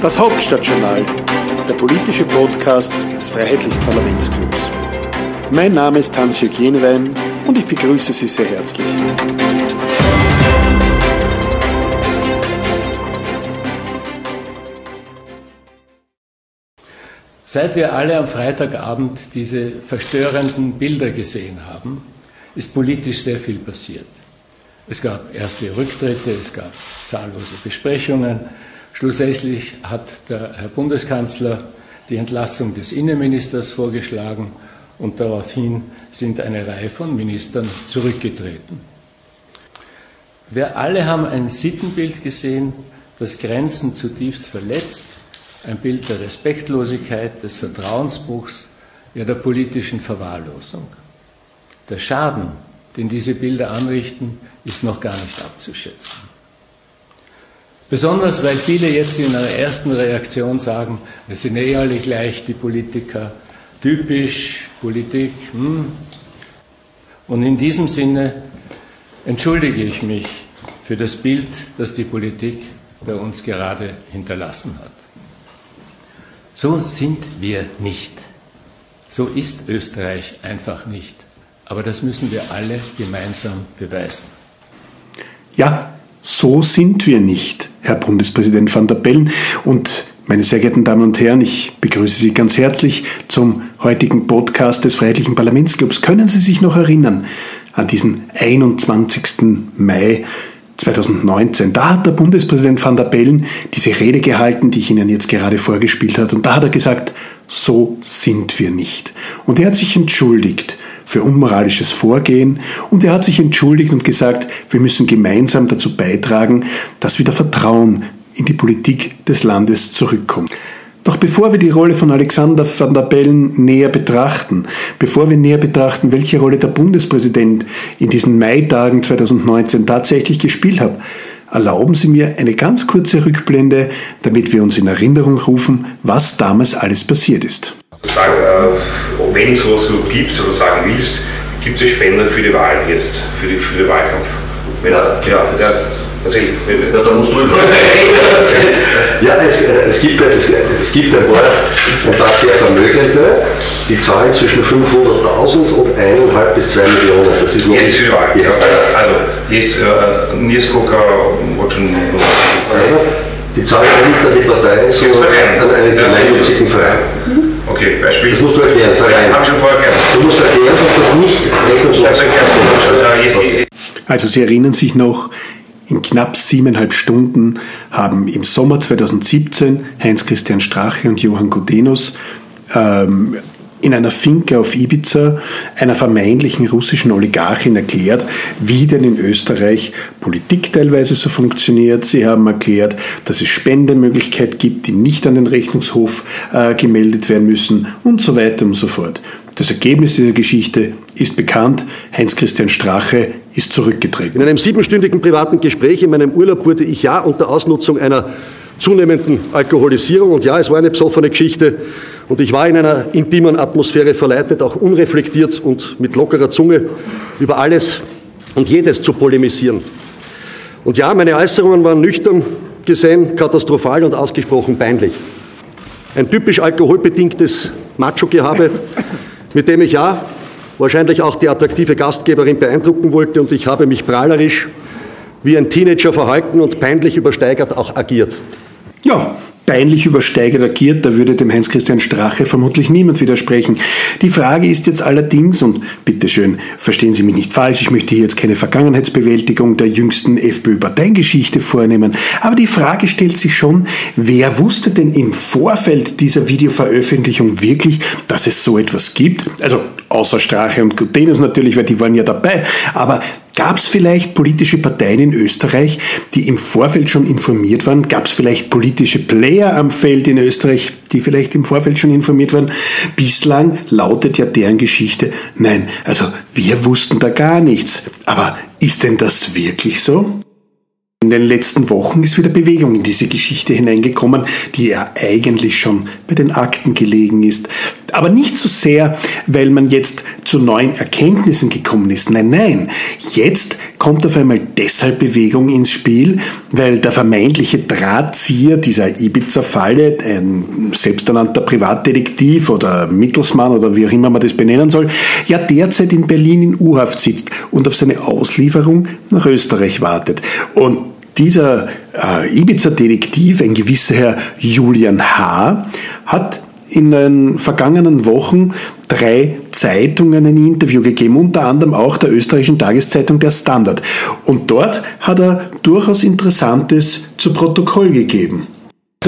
Das Hauptstadtjournal, der politische Podcast des Freiheitlichen Parlamentsclubs. Mein Name ist Hans-Jörg Jenwein und ich begrüße Sie sehr herzlich. Seit wir alle am Freitagabend diese verstörenden Bilder gesehen haben, ist politisch sehr viel passiert. Es gab erste Rücktritte, es gab zahllose Besprechungen. Schlussendlich hat der Herr Bundeskanzler die Entlassung des Innenministers vorgeschlagen und daraufhin sind eine Reihe von Ministern zurückgetreten. Wir alle haben ein Sittenbild gesehen, das Grenzen zutiefst verletzt, ein Bild der Respektlosigkeit, des Vertrauensbruchs, ja der politischen Verwahrlosung. Der Schaden, den diese Bilder anrichten, ist noch gar nicht abzuschätzen. Besonders weil viele jetzt in einer ersten Reaktion sagen, wir sind eh alle gleich, die Politiker, typisch Politik. Hm. Und in diesem Sinne entschuldige ich mich für das Bild, das die Politik bei uns gerade hinterlassen hat. So sind wir nicht. So ist Österreich einfach nicht. Aber das müssen wir alle gemeinsam beweisen. Ja, so sind wir nicht, Herr Bundespräsident van der Bellen. Und meine sehr geehrten Damen und Herren, ich begrüße Sie ganz herzlich zum heutigen Podcast des Freiheitlichen Parlamentsclubs. Können Sie sich noch erinnern an diesen 21. Mai 2019. Da hat der Bundespräsident van der Bellen diese Rede gehalten, die ich Ihnen jetzt gerade vorgespielt habe. Und da hat er gesagt, so sind wir nicht. Und er hat sich entschuldigt für unmoralisches Vorgehen und er hat sich entschuldigt und gesagt, wir müssen gemeinsam dazu beitragen, dass wieder Vertrauen in die Politik des Landes zurückkommt. Doch bevor wir die Rolle von Alexander van der Bellen näher betrachten, bevor wir näher betrachten, welche Rolle der Bundespräsident in diesen Maitagen 2019 tatsächlich gespielt hat, erlauben Sie mir eine ganz kurze Rückblende, damit wir uns in Erinnerung rufen, was damals alles passiert ist. Äh, wenn es sowas so gibt oder sagen willst, gibt es Spender für die Wahl jetzt, für, die, für den Wahlkampf. Wenn, ja, ja, Erzähl. Ja, da musst du Ja, es, es, gibt, es, es gibt ein paar, ein paar sehr Vermögende, die zahlen zwischen 500.000 und 1,5 bis 2 Millionen. Das ist noch jetzt für Wahl. Ja. Also, jetzt äh, Nieskoka Die zahlen nicht an die Partei, sondern an einen gemeinnützigen Verein. Okay, Beispiel. Das musst du erklären, Verein. Du musst erklären, dass das nicht also Sie erinnern sich noch, in knapp siebeneinhalb Stunden haben im Sommer 2017 Heinz-Christian Strache und Johann Gudenus ähm, in einer Finke auf Ibiza einer vermeintlichen russischen Oligarchin erklärt, wie denn in Österreich Politik teilweise so funktioniert. Sie haben erklärt, dass es Spendemöglichkeiten gibt, die nicht an den Rechnungshof äh, gemeldet werden müssen und so weiter und so fort. Das Ergebnis dieser Geschichte ist bekannt. Heinz-Christian Strache ist zurückgetreten. In einem siebenstündigen privaten Gespräch in meinem Urlaub wurde ich ja unter Ausnutzung einer zunehmenden Alkoholisierung und ja, es war eine besoffene Geschichte und ich war in einer intimen Atmosphäre verleitet, auch unreflektiert und mit lockerer Zunge über alles und jedes zu polemisieren. Und ja, meine Äußerungen waren nüchtern gesehen, katastrophal und ausgesprochen peinlich. Ein typisch alkoholbedingtes Macho-Gehabe, mit dem ich ja wahrscheinlich auch die attraktive Gastgeberin beeindrucken wollte und ich habe mich prahlerisch wie ein Teenager verhalten und peinlich übersteigert auch agiert. Ja, peinlich übersteigert agiert, da würde dem Heinz-Christian Strache vermutlich niemand widersprechen. Die Frage ist jetzt allerdings, und bitteschön, verstehen Sie mich nicht falsch, ich möchte hier jetzt keine Vergangenheitsbewältigung der jüngsten FPÖ-Parteiengeschichte vornehmen, aber die Frage stellt sich schon, wer wusste denn im Vorfeld dieser Videoveröffentlichung wirklich, dass es so etwas gibt? Also außer Strache und Gutenus natürlich, weil die waren ja dabei, aber Gab es vielleicht politische Parteien in Österreich, die im Vorfeld schon informiert waren? Gab es vielleicht politische Player am Feld in Österreich, die vielleicht im Vorfeld schon informiert waren? Bislang lautet ja deren Geschichte, nein, also wir wussten da gar nichts. Aber ist denn das wirklich so? In den letzten Wochen ist wieder Bewegung in diese Geschichte hineingekommen, die ja eigentlich schon bei den Akten gelegen ist. Aber nicht so sehr, weil man jetzt zu neuen Erkenntnissen gekommen ist. Nein, nein. Jetzt kommt auf einmal deshalb Bewegung ins Spiel, weil der vermeintliche Drahtzieher dieser Ibiza-Falle, ein selbsternannter Privatdetektiv oder Mittelsmann oder wie auch immer man das benennen soll, ja derzeit in Berlin in U-Haft sitzt und auf seine Auslieferung nach Österreich wartet. Und dieser äh, Ibiza-Detektiv, ein gewisser Herr Julian H., hat in den vergangenen Wochen drei Zeitungen ein Interview gegeben, unter anderem auch der österreichischen Tageszeitung Der Standard. Und dort hat er durchaus Interessantes zu Protokoll gegeben.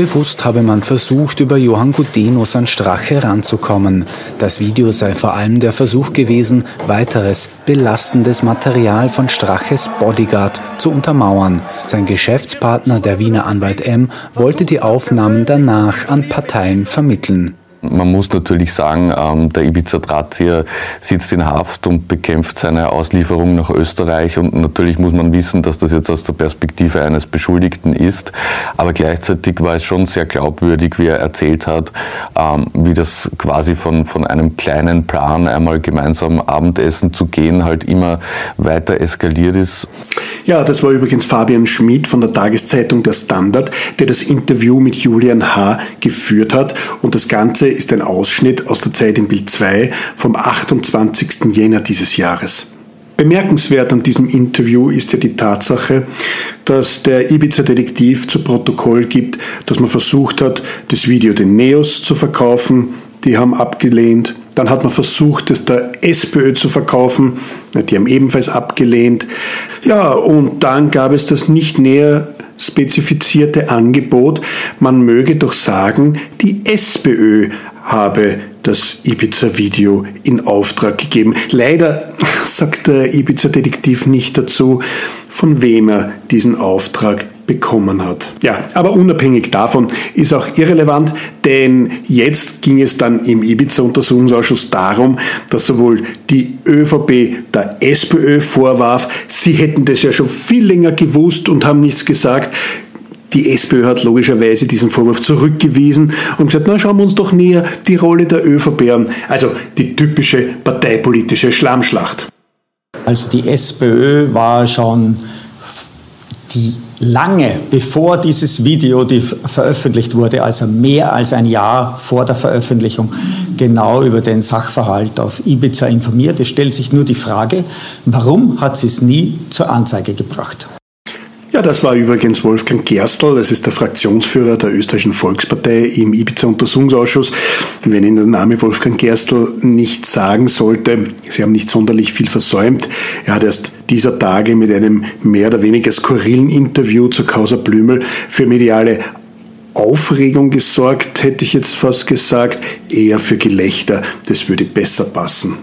Bewusst habe man versucht, über Johann Gudenus an Strache ranzukommen. Das Video sei vor allem der Versuch gewesen, weiteres belastendes Material von Straches Bodyguard zu untermauern. Sein Geschäftspartner, der Wiener Anwalt M., wollte die Aufnahmen danach an Parteien vermitteln. Man muss natürlich sagen, ähm, der Ibiza-Drahtzieher sitzt in Haft und bekämpft seine Auslieferung nach Österreich. Und natürlich muss man wissen, dass das jetzt aus der Perspektive eines Beschuldigten ist. Aber gleichzeitig war es schon sehr glaubwürdig, wie er erzählt hat, ähm, wie das quasi von, von einem kleinen Plan, einmal gemeinsam Abendessen zu gehen, halt immer weiter eskaliert ist. Ja, das war übrigens Fabian Schmid von der Tageszeitung Der Standard, der das Interview mit Julian H. geführt hat. Und das Ganze ist ein Ausschnitt aus der Zeit im Bild 2 vom 28. Jänner dieses Jahres. Bemerkenswert an diesem Interview ist ja die Tatsache, dass der Ibiza-Detektiv zu Protokoll gibt, dass man versucht hat, das Video den Neos zu verkaufen. Die haben abgelehnt. Dann hat man versucht, es der SPÖ zu verkaufen. Die haben ebenfalls abgelehnt. Ja, und dann gab es das nicht näher spezifizierte Angebot, man möge doch sagen, die SPÖ habe das Ibiza-Video in Auftrag gegeben. Leider sagt der Ibiza-Detektiv nicht dazu, von wem er diesen Auftrag bekommen hat. Ja, aber unabhängig davon ist auch irrelevant, denn jetzt ging es dann im Ibiza-Untersuchungsausschuss darum, dass sowohl die ÖVP der SPÖ vorwarf, sie hätten das ja schon viel länger gewusst und haben nichts gesagt. Die SPÖ hat logischerweise diesen Vorwurf zurückgewiesen und gesagt, na schauen wir uns doch näher die Rolle der ÖVP an. Also die typische parteipolitische Schlammschlacht. Also die SPÖ war schon die lange bevor dieses Video die veröffentlicht wurde, also mehr als ein Jahr vor der Veröffentlichung, genau über den Sachverhalt auf Ibiza informiert. Es stellt sich nur die Frage, warum hat sie es nie zur Anzeige gebracht? Ja, das war übrigens Wolfgang Gerstl, das ist der Fraktionsführer der österreichischen Volkspartei im Ibiza-Untersuchungsausschuss. Wenn Ihnen der Name Wolfgang Gerstl nicht sagen sollte, Sie haben nicht sonderlich viel versäumt. Er hat erst dieser Tage mit einem mehr oder weniger skurrilen Interview zur Causa Blümel für mediale Aufregung gesorgt, hätte ich jetzt fast gesagt, eher für Gelächter. Das würde besser passen.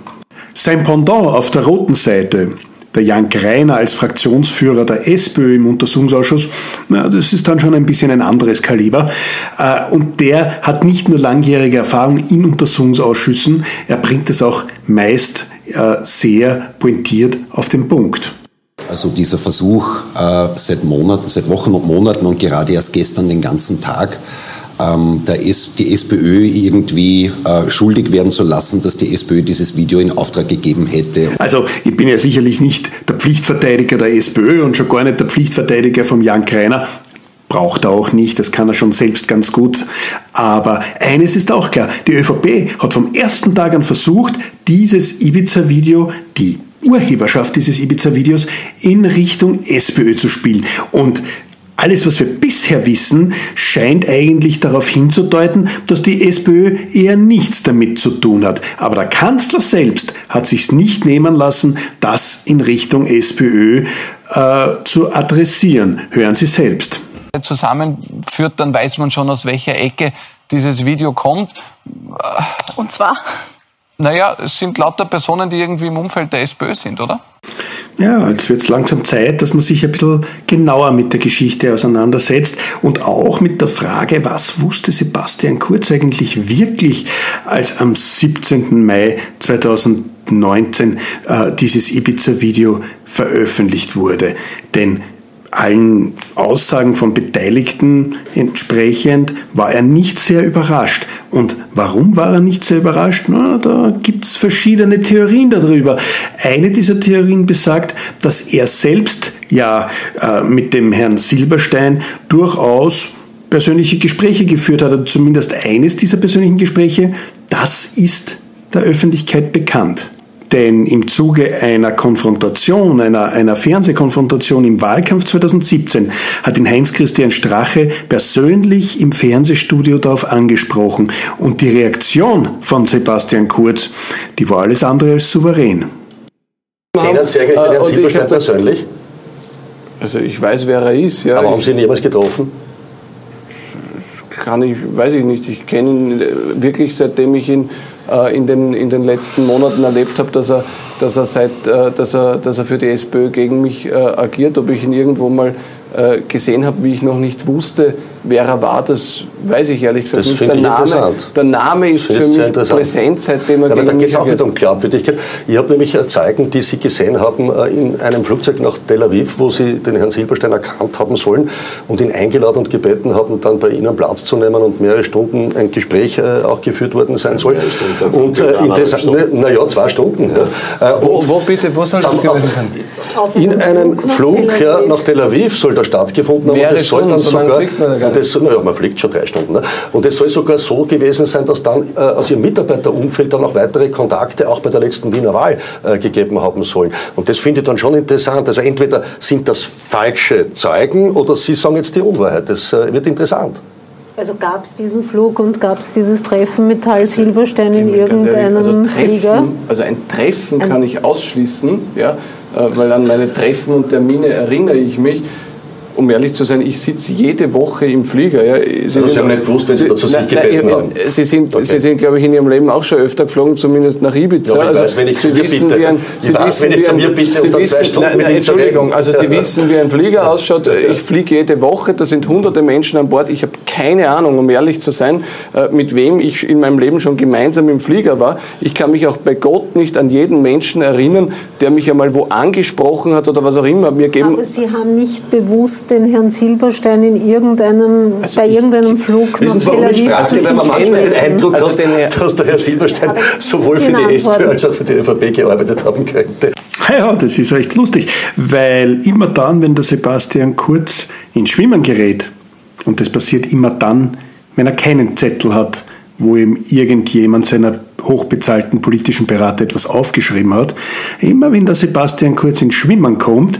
Sein Pendant auf der roten Seite, der Jan Greiner als Fraktionsführer der SPÖ im Untersuchungsausschuss, na, das ist dann schon ein bisschen ein anderes Kaliber. Äh, und der hat nicht nur langjährige Erfahrung in Untersuchungsausschüssen, er bringt es auch meist äh, sehr pointiert auf den Punkt. Also dieser Versuch äh, seit Monaten, seit Wochen und Monaten und gerade erst gestern den ganzen Tag, ähm, der S die SPÖ irgendwie äh, schuldig werden zu lassen, dass die SPÖ dieses Video in Auftrag gegeben hätte. Also ich bin ja sicherlich nicht der Pflichtverteidiger der SPÖ und schon gar nicht der Pflichtverteidiger von Jan Kreiner. Braucht er auch nicht, das kann er schon selbst ganz gut. Aber eines ist auch klar, die ÖVP hat vom ersten Tag an versucht, dieses Ibiza-Video, die Urheberschaft dieses Ibiza-Videos in Richtung SPÖ zu spielen. Und alles, was wir bisher wissen, scheint eigentlich darauf hinzudeuten, dass die SPÖ eher nichts damit zu tun hat. Aber der Kanzler selbst hat sich's nicht nehmen lassen, das in Richtung SPÖ äh, zu adressieren. Hören Sie selbst. Zusammenführt, dann weiß man schon, aus welcher Ecke dieses Video kommt. Und zwar? Naja, es sind lauter Personen, die irgendwie im Umfeld der SPÖ sind, oder? Ja, jetzt wird es langsam Zeit, dass man sich ein bisschen genauer mit der Geschichte auseinandersetzt und auch mit der Frage, was wusste Sebastian Kurz eigentlich wirklich, als am 17. Mai 2019 äh, dieses Ibiza-Video veröffentlicht wurde. Denn allen Aussagen von Beteiligten entsprechend war er nicht sehr überrascht. Und warum war er nicht sehr überrascht? Na, da gibt es verschiedene Theorien darüber. Eine dieser Theorien besagt, dass er selbst ja äh, mit dem Herrn Silberstein durchaus persönliche Gespräche geführt hat, zumindest eines dieser persönlichen Gespräche, das ist der Öffentlichkeit bekannt. Denn im Zuge einer Konfrontation, einer, einer Fernsehkonfrontation im Wahlkampf 2017 hat ihn Heinz-Christian Strache persönlich im Fernsehstudio darauf angesprochen. Und die Reaktion von Sebastian Kurz, die war alles andere als souverän. Kennen Sie eigentlich den Herrn Silberstein persönlich? Also ich weiß, wer er ist. Ja. Aber haben Sie ihn jemals getroffen? Kann ich, weiß ich nicht. Ich kenne ihn wirklich, seitdem ich ihn äh, in, den, in den letzten Monaten erlebt habe, dass er, dass er, seit, äh, dass er, dass er für die SPÖ gegen mich äh, agiert. Ob ich ihn irgendwo mal äh, gesehen habe, wie ich noch nicht wusste, wer er war, das weiß ich ehrlich gesagt das nicht. Der Name, der Name ist für mich präsent, seitdem er ja, gegen aber da geht es auch wieder um Glaubwürdigkeit. Ich habe nämlich äh, Zeugen, die Sie gesehen haben äh, in einem Flugzeug nach Tel Aviv, wo Sie den Herrn Silberstein erkannt haben sollen und ihn eingeladen und gebeten haben, dann bei Ihnen Platz zu nehmen und mehrere Stunden ein Gespräch äh, auch geführt worden sein soll. Und äh, interessant, naja, zwei Stunden. Ja. Äh, Wo, wo bitte, wo soll das gewesen sein? In einem Flug ja, nach Tel Aviv soll da stattgefunden haben. Und das soll dann sogar, man das, naja, man fliegt schon drei Stunden. Ne? Und es soll sogar so gewesen sein, dass dann äh, aus ihrem Mitarbeiterumfeld dann auch weitere Kontakte auch bei der letzten Wiener Wahl äh, gegeben haben sollen. Und das finde ich dann schon interessant. Also entweder sind das falsche Zeugen oder Sie sagen jetzt die Unwahrheit. Das äh, wird interessant. Also gab es diesen Flug und gab es dieses Treffen mit Hal Silberstein in irgendeinem also Flieger? Treffen, also ein Treffen kann ich ausschließen, ja, weil an meine Treffen und Termine erinnere ich mich. Um ehrlich zu sein, ich sitze jede Woche im Flieger. Ja. Sie, Also Sie haben nicht gewusst, wenn Sie dazu sich nein, gebeten nein, haben? Sie sind, Okay. Sie sind, glaube ich, in Ihrem Leben auch schon öfter geflogen, zumindest nach Ibiza. Ja, ich weiß, wenn ich Sie zu mir wissen, bitte. wie ein, Ich Sie weiß, wissen, wenn ich zu mir bitte, Sie um dann wissen- zwei Stunden nein, mit nein, Entschuldigung, also Sie wissen, wie ein Flieger ausschaut. Ich fliege jede Woche, da sind hunderte Menschen an Bord. Ich habe keine Ahnung, um ehrlich zu sein, äh, mit wem ich in meinem Leben schon gemeinsam im Flieger war. Ich kann mich auch bei Gott nicht an jeden Menschen erinnern, der mich einmal wo angesprochen hat oder was auch immer. Mir geben Aber Sie haben nicht bewusst den Herrn Silberstein in irgendeinem, Also bei irgendeinem Flug Wissen nach Sie, warum Tel ich Aviv frage? Weil man manchmal den Eindruck Also hat, den Herr- dass der Herr Silberstein sowohl für die SPÖ als auch für die ÖVP gearbeitet haben könnte. Ja, das ist recht lustig, weil immer dann, wenn der Sebastian Kurz ins Schwimmen gerät, und das passiert immer dann, wenn er keinen Zettel hat, wo ihm irgendjemand seiner hochbezahlten politischen Berater etwas aufgeschrieben hat, immer wenn der Sebastian Kurz ins Schwimmen kommt,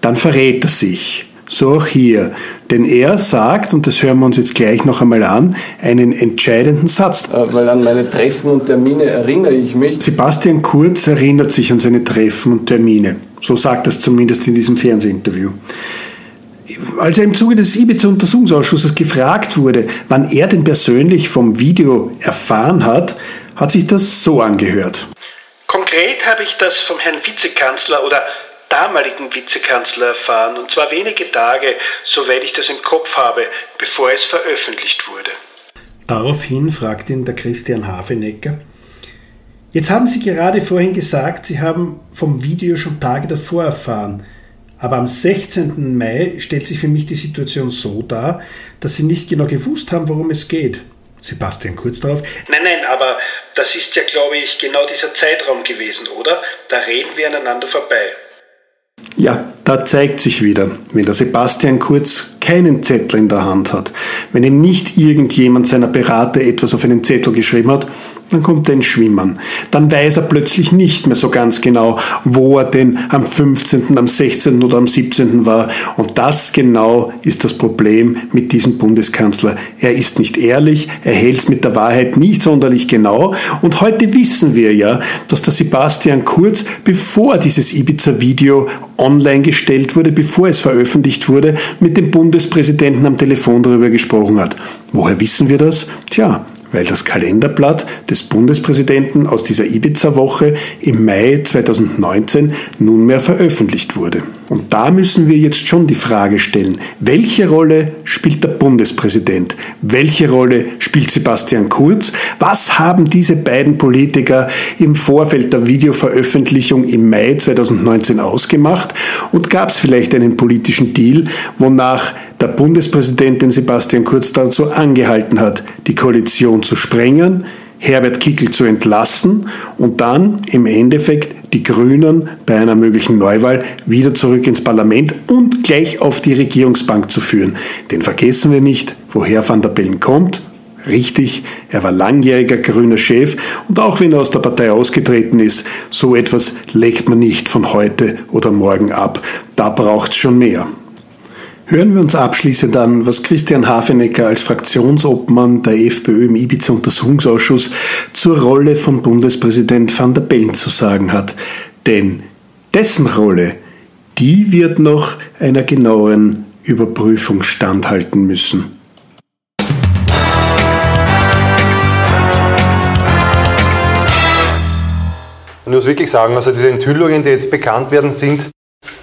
dann verrät er sich. So auch hier. Denn er sagt, und das hören wir uns jetzt gleich noch einmal an, einen entscheidenden Satz. äh, weil an meine Treffen und Termine erinnere ich mich. Sebastian Kurz erinnert sich an seine Treffen und Termine. So sagt er es zumindest in diesem Fernsehinterview. Als er im Zuge des Ibiza-Untersuchungsausschusses gefragt wurde, wann er denn persönlich vom Video erfahren hat, hat sich das so angehört. Konkret habe ich das vom Herrn Vizekanzler oder damaligen Vizekanzler erfahren, und zwar wenige Tage, soweit ich das im Kopf habe, bevor es veröffentlicht wurde. Daraufhin fragt ihn der Christian Hafenecker, Jetzt haben Sie gerade vorhin gesagt, Sie haben vom Video schon Tage davor erfahren. Aber am 16. Mai stellt sich für mich die Situation so dar, dass Sie nicht genau gewusst haben, worum es geht. Sebastian kurz darauf. Nein, nein, aber das ist ja, glaube ich, genau dieser Zeitraum gewesen, oder? Da reden wir aneinander vorbei. Ja, da zeigt sich wieder, wenn der Sebastian Kurz keinen Zettel in der Hand hat, wenn ihm nicht irgendjemand seiner Berater etwas auf einen Zettel geschrieben hat, dann kommt er ins Schwimmen. Dann weiß er plötzlich nicht mehr so ganz genau, wo er denn am 15., am 16. oder am 17. war. Und das genau ist das Problem mit diesem Bundeskanzler. Er ist nicht ehrlich, er hält es mit der Wahrheit nicht sonderlich genau. Und heute wissen wir ja, dass der Sebastian Kurz, bevor dieses Ibiza-Video online gestellt wurde, bevor es veröffentlicht wurde, mit dem Bundespräsidenten am Telefon darüber gesprochen hat. Woher wissen wir das? Tja, weil das Kalenderblatt des Bundespräsidenten aus dieser Ibiza-Woche im Mai 2019 nunmehr veröffentlicht wurde. Und da müssen wir jetzt schon die Frage stellen, welche Rolle spielt der Bundespräsident? Welche Rolle spielt Sebastian Kurz? Was haben diese beiden Politiker im Vorfeld der Videoveröffentlichung im Mai 2019 ausgemacht? Und gab es vielleicht einen politischen Deal, wonach der Bundespräsident den Sebastian Kurz dazu angehalten hat, die Koalition zu sprengen, Herbert Kickel zu entlassen und dann im Endeffekt die Grünen bei einer möglichen Neuwahl wieder zurück ins Parlament und gleich auf die Regierungsbank zu führen. Denn vergessen wir nicht, woher Van der Bellen kommt. Richtig, er war langjähriger grüner Chef und auch wenn er aus der Partei ausgetreten ist, so etwas legt man nicht von heute oder morgen ab. Da braucht es schon mehr. Hören wir uns abschließend an, was Christian Hafenecker als Fraktionsobmann der FPÖ im Ibiza-Untersuchungsausschuss zur Rolle von Bundespräsident van der Bellen zu sagen hat. Denn dessen Rolle, die wird noch einer genaueren Überprüfung standhalten müssen. Ich muss wirklich sagen, also diese Enthüllungen, die jetzt bekannt werden, sind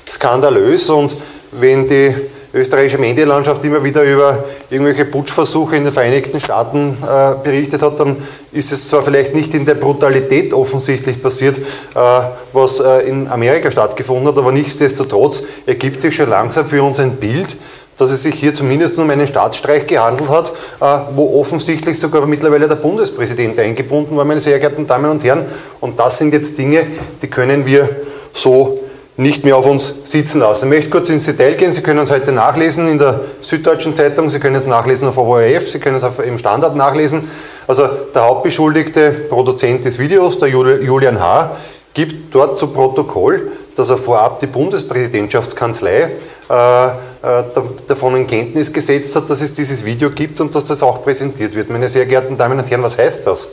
skandalös und wenn die österreichische Medienlandschaft immer wieder über irgendwelche Putschversuche in den Vereinigten Staaten äh, berichtet hat, dann ist es zwar vielleicht nicht in der Brutalität offensichtlich passiert, äh, was äh, in Amerika stattgefunden hat, aber nichtsdestotrotz ergibt sich schon langsam für uns ein Bild, dass es sich hier zumindest um einen Staatsstreich gehandelt hat, äh, wo offensichtlich sogar mittlerweile der Bundespräsident eingebunden war, meine sehr geehrten Damen und Herren. Und das sind jetzt Dinge, die können wir so nicht mehr auf uns sitzen lassen. Ich möchte kurz ins Detail gehen. Sie können es heute nachlesen in der Süddeutschen Zeitung, Sie können es nachlesen auf ORF, Sie können es im Standard nachlesen. Also der hauptbeschuldigte Produzent des Videos, der Julian H., gibt dort zu Protokoll, dass er vorab die Bundespräsidentschaftskanzlei äh, äh, davon in Kenntnis gesetzt hat, dass es dieses Video gibt und dass das auch präsentiert wird. Meine sehr geehrten Damen und Herren, was heißt das?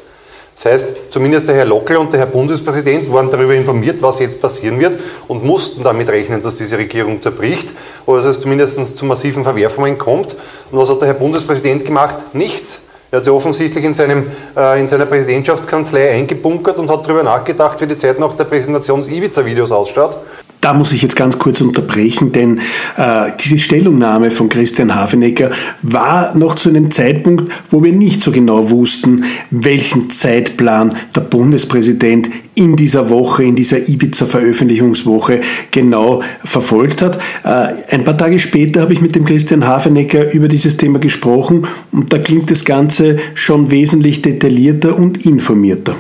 Das heißt, zumindest der Herr Lockel und der Herr Bundespräsident waren darüber informiert, was jetzt passieren wird und mussten damit rechnen, dass diese Regierung zerbricht oder dass es zumindest zu massiven Verwerfungen kommt. Und was hat der Herr Bundespräsident gemacht? Nichts. Er hat sich offensichtlich in, seinem, äh, in seiner Präsidentschaftskanzlei eingebunkert und hat darüber nachgedacht, wie die Zeit nach der Präsentation des Ibiza-Videos ausschaut. Da muss ich jetzt ganz kurz unterbrechen, denn äh, diese Stellungnahme von Christian Hafenecker war noch zu einem Zeitpunkt, wo wir nicht so genau wussten, welchen Zeitplan der Bundespräsident in dieser Woche, in dieser Ibiza-Veröffentlichungswoche genau verfolgt hat. Äh, ein paar Tage später habe ich mit dem Christian Hafenecker über dieses Thema gesprochen und da klingt das Ganze schon wesentlich detaillierter und informierter.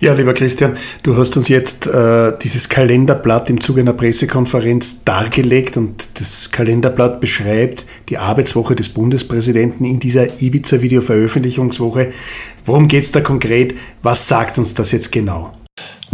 Ja, lieber Christian, du hast uns jetzt äh, dieses Kalenderblatt im Zuge einer Pressekonferenz dargelegt und das Kalenderblatt beschreibt die Arbeitswoche des Bundespräsidenten in dieser Ibiza-Video-Veröffentlichungswoche. Worum geht es da konkret? Was sagt uns das jetzt genau?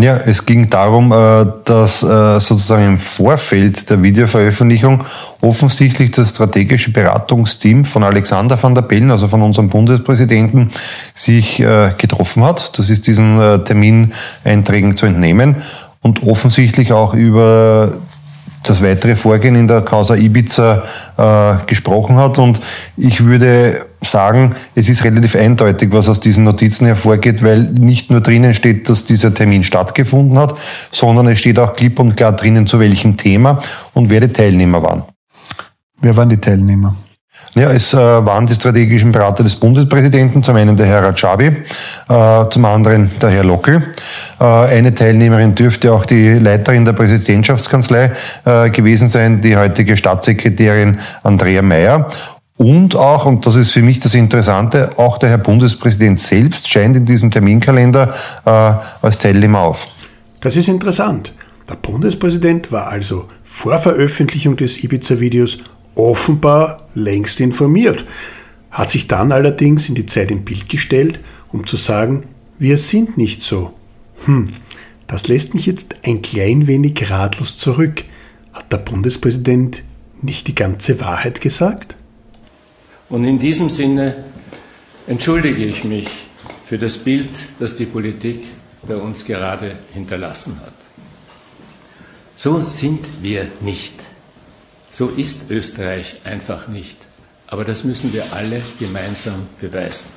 Ja, es ging darum, äh, dass äh, sozusagen im Vorfeld der Videoveröffentlichung offensichtlich das strategische Beratungsteam von Alexander van der Bellen, also von unserem Bundespräsidenten, sich äh, getroffen hat. Das ist diesen Termineinträgen zu entnehmen und offensichtlich auch über das weitere Vorgehen in der Causa Ibiza gesprochen hat. Und ich würde sagen, es ist relativ eindeutig, was aus diesen Notizen hervorgeht, weil nicht nur drinnen steht, dass dieser Termin stattgefunden hat, sondern es steht auch klipp und klar drinnen, zu welchem Thema und wer die Teilnehmer waren. Wer waren die Teilnehmer? Ja, es äh, waren die strategischen Berater des Bundespräsidenten, zum einen der Herr Rajabi, äh, zum anderen der Herr Lockel. Äh, eine Teilnehmerin dürfte auch die Leiterin der Präsidentschaftskanzlei äh, gewesen sein, die heutige Staatssekretärin Andrea Mayer. Und auch, und das ist für mich das Interessante, auch der Herr Bundespräsident selbst scheint in diesem Terminkalender äh, als Teilnehmer auf. Das ist interessant. Der Bundespräsident war also vor Veröffentlichung des Ibiza-Videos offenbar längst informiert, hat sich dann allerdings in die Zeit im Bild gestellt, um zu sagen, wir sind nicht so. Hm, das lässt mich jetzt ein klein wenig ratlos zurück. Hat der Bundespräsident nicht die ganze Wahrheit gesagt? Und in diesem Sinne entschuldige ich mich für das Bild, das die Politik bei uns gerade hinterlassen hat. So sind wir nicht. So ist Österreich einfach nicht. Aber das müssen wir alle gemeinsam beweisen.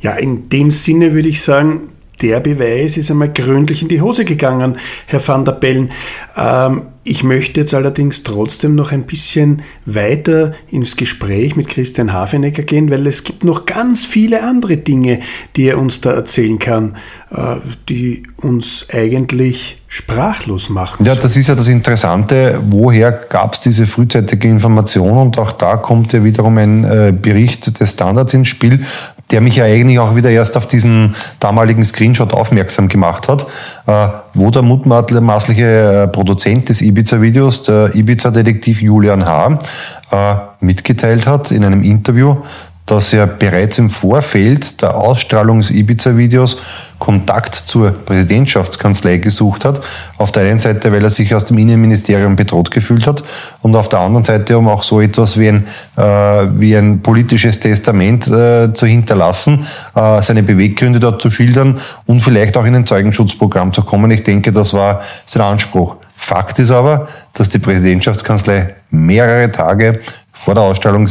Ja, in dem Sinne würde ich sagen, der Beweis ist einmal gründlich in die Hose gegangen, Herr van der Bellen. Ähm, ich möchte jetzt allerdings trotzdem noch ein bisschen weiter ins Gespräch mit Christian Hafenecker gehen, weil es gibt noch ganz viele andere Dinge, die er uns da erzählen kann, äh, die uns eigentlich sprachlos machen. Ja, das ist ja das Interessante. Woher gab es diese frühzeitige Information? Und auch da kommt ja wiederum ein äh, Bericht des Standards ins Spiel, der mich ja eigentlich auch wieder erst auf diesen damaligen Screenshot aufmerksam gemacht hat, äh, wo der mutmaßliche äh, Produzent des Ibiza-Videos, der Ibiza-Detektiv Julian H., äh, mitgeteilt hat in einem Interview, dass er bereits im Vorfeld der Ausstrahlung des Ibiza-Videos Kontakt zur Präsidentschaftskanzlei gesucht hat. Auf der einen Seite, weil er sich aus dem Innenministerium bedroht gefühlt hat und auf der anderen Seite, um auch so etwas wie ein, äh, wie ein politisches Testament äh, zu hinterlassen, äh, seine Beweggründe dort zu schildern und vielleicht auch in ein Zeugenschutzprogramm zu kommen. Ich denke, das war sein Anspruch. Fakt ist aber, dass die Präsidentschaftskanzlei mehrere Tage vor der Ausstrahlung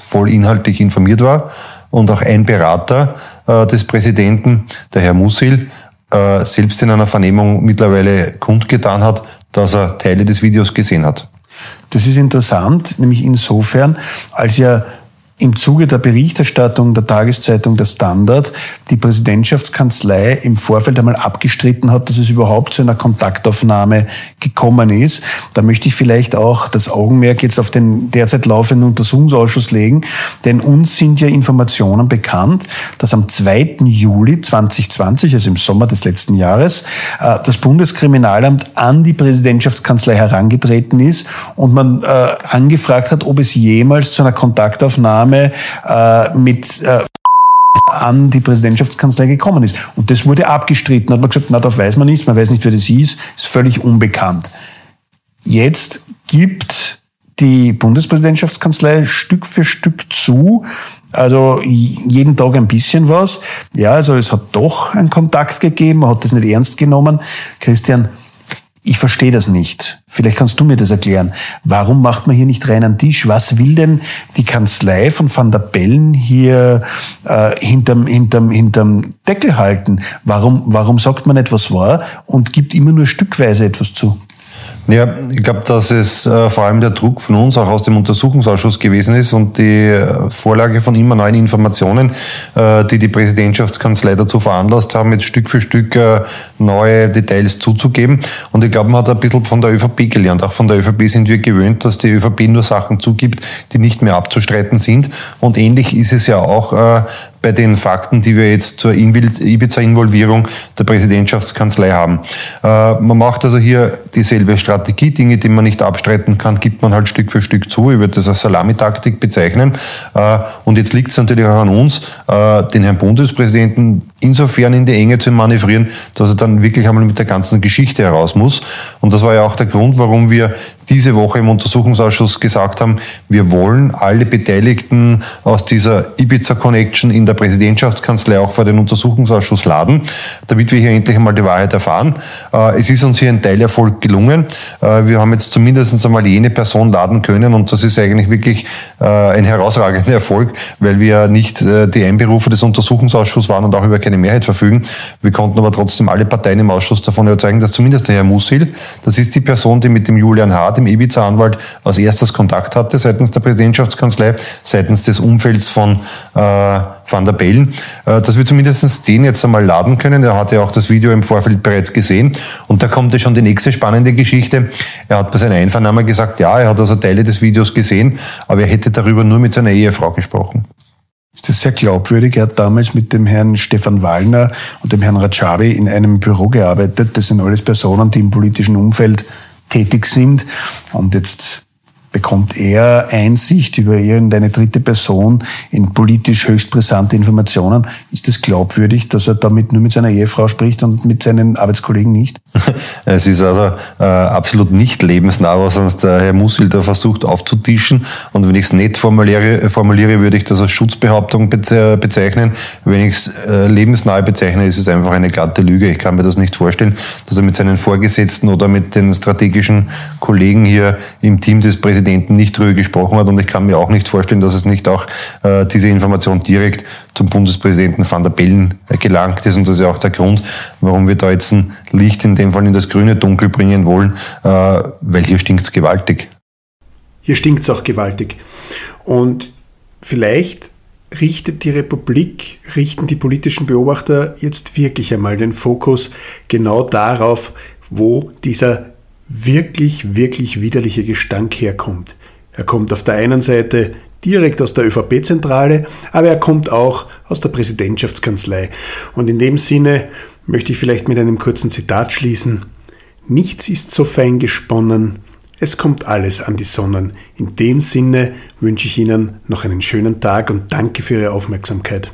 voll inhaltlich informiert war und auch ein Berater äh, des Präsidenten, der Herr Musil, äh, selbst in einer Vernehmung mittlerweile kundgetan hat, dass er Teile des Videos gesehen hat. Das ist interessant, nämlich insofern, als ja im Zuge der Berichterstattung der Tageszeitung Der Standard die Präsidentschaftskanzlei im Vorfeld einmal abgestritten hat, dass es überhaupt zu einer Kontaktaufnahme gekommen ist. Da möchte ich vielleicht auch das Augenmerk jetzt auf den derzeit laufenden Untersuchungsausschuss legen, denn uns sind ja Informationen bekannt, dass am 2. Juli 2020, also im Sommer des letzten Jahres, äh, das Bundeskriminalamt an die Präsidentschaftskanzlei herangetreten ist und man äh, angefragt hat, ob es jemals zu einer Kontaktaufnahme Name äh, mit äh, an die Präsidentschaftskanzlei gekommen ist. Und das wurde abgestritten. Hat man gesagt, na, das weiß man nicht, man weiß nicht, wer das ist, ist völlig unbekannt. Jetzt gibt die Bundespräsidentschaftskanzlei Stück für Stück zu, also jeden Tag ein bisschen was. Ja, also es hat doch einen Kontakt gegeben, man hat das nicht ernst genommen. Christian, ich verstehe das nicht. Vielleicht kannst du mir das erklären. Warum macht man hier nicht rein an Tisch? Was will denn die Kanzlei von Van der Bellen hier äh, hinterm, hinterm, hinterm Deckel halten? Warum, warum sagt man etwas wahr und gibt immer nur stückweise etwas zu? Ja, ich glaube, dass es äh, vor allem der Druck von uns auch aus dem Untersuchungsausschuss gewesen ist und die äh, Vorlage von immer neuen Informationen, äh, die die Präsidentschaftskanzlei dazu veranlasst haben, jetzt Stück für Stück äh, neue Details zuzugeben. Und ich glaube, man hat ein bisschen von der ÖVP gelernt. Auch von der ÖVP sind wir gewöhnt, dass die ÖVP nur Sachen zugibt, die nicht mehr abzustreiten sind. Und ähnlich ist es ja auch äh, bei den Fakten, die wir jetzt zur Ibiza-Involvierung der Präsidentschaftskanzlei haben. Äh, man macht also hier dieselbe Strategie. Dinge, die man nicht abstreiten kann, gibt man halt Stück für Stück zu. Ich würde das als Salamitaktik bezeichnen. Äh, und jetzt liegt es natürlich auch an uns, äh, den Herrn Bundespräsidenten insofern in die Enge zu manövrieren, dass er dann wirklich einmal mit der ganzen Geschichte heraus muss. Und das war ja auch der Grund, warum wir diese Woche im Untersuchungsausschuss gesagt haben, wir wollen alle Beteiligten aus dieser Ibiza-Connection in der Präsidentschaftskanzlei auch vor den Untersuchungsausschuss laden, damit wir hier endlich einmal die Wahrheit erfahren. Äh, es ist uns hier ein Teilerfolg gelungen. Äh, wir haben jetzt zumindest einmal jene Person laden können und das ist eigentlich wirklich äh, ein herausragender Erfolg, weil wir nicht die Einberufe des Untersuchungsausschusses waren und auch über keine Mehrheit verfügen. Wir konnten aber trotzdem alle Parteien im Ausschuss davon überzeugen, dass zumindest der Herr Musil, das ist die Person, die mit dem Julian Hart dem Ibiza-Anwalt als erstes Kontakt hatte seitens der Präsidentschaftskanzlei, seitens des Umfelds von äh, Van der Bellen, äh, dass wir zumindest den jetzt einmal laden können. Er hatte auch das Video im Vorfeld bereits gesehen. Und da kommt ja schon die nächste spannende Geschichte. Er hat bei seiner Einvernahme gesagt, ja, er hat also Teile des Videos gesehen, aber er hätte darüber nur mit seiner Ehefrau gesprochen. Ist das sehr glaubwürdig? Er hat damals mit dem Herrn Stefan Wallner und dem Herrn Rajavi in einem Büro gearbeitet. Das sind alles Personen, die im politischen Umfeld tätig sind. Und jetzt bekommt er Einsicht über irgendeine dritte Person in politisch höchst brisante Informationen. Ist es glaubwürdig, dass er damit nur mit seiner Ehefrau spricht und mit seinen Arbeitskollegen nicht? Es ist also äh, absolut nicht lebensnah, was uns der Herr Musil da versucht aufzutischen. Und wenn ich es nett formuliere, formuliere, würde ich das als Schutzbehauptung bezeichnen. Wenn ich es äh, lebensnahe bezeichne, ist es einfach eine glatte Lüge. Ich kann mir das nicht vorstellen, dass er mit seinen Vorgesetzten oder mit den strategischen Kollegen hier im Team des Präsidenten nicht drüber gesprochen hat. Und ich kann mir auch nicht vorstellen, dass es nicht auch äh, diese Information direkt zum Bundespräsidenten van der Bellen äh, gelangt ist. Und das ist ja auch der Grund, warum wir da jetzt ein Licht in dem Fall in das grüne Dunkel bringen wollen, äh, weil hier stinkt es gewaltig. Hier stinkt es auch gewaltig. Und vielleicht richtet die Republik, richten die politischen Beobachter jetzt wirklich einmal den Fokus genau darauf, wo dieser wirklich, wirklich widerliche Gestank herkommt. Er kommt auf der einen Seite direkt aus der ÖVP-Zentrale, aber er kommt auch aus der Präsidentschaftskanzlei. Und in dem Sinne möchte ich vielleicht mit einem kurzen Zitat schließen. Nichts ist so fein gesponnen, es kommt alles an die Sonnen. In dem Sinne wünsche ich Ihnen noch einen schönen Tag und danke für Ihre Aufmerksamkeit.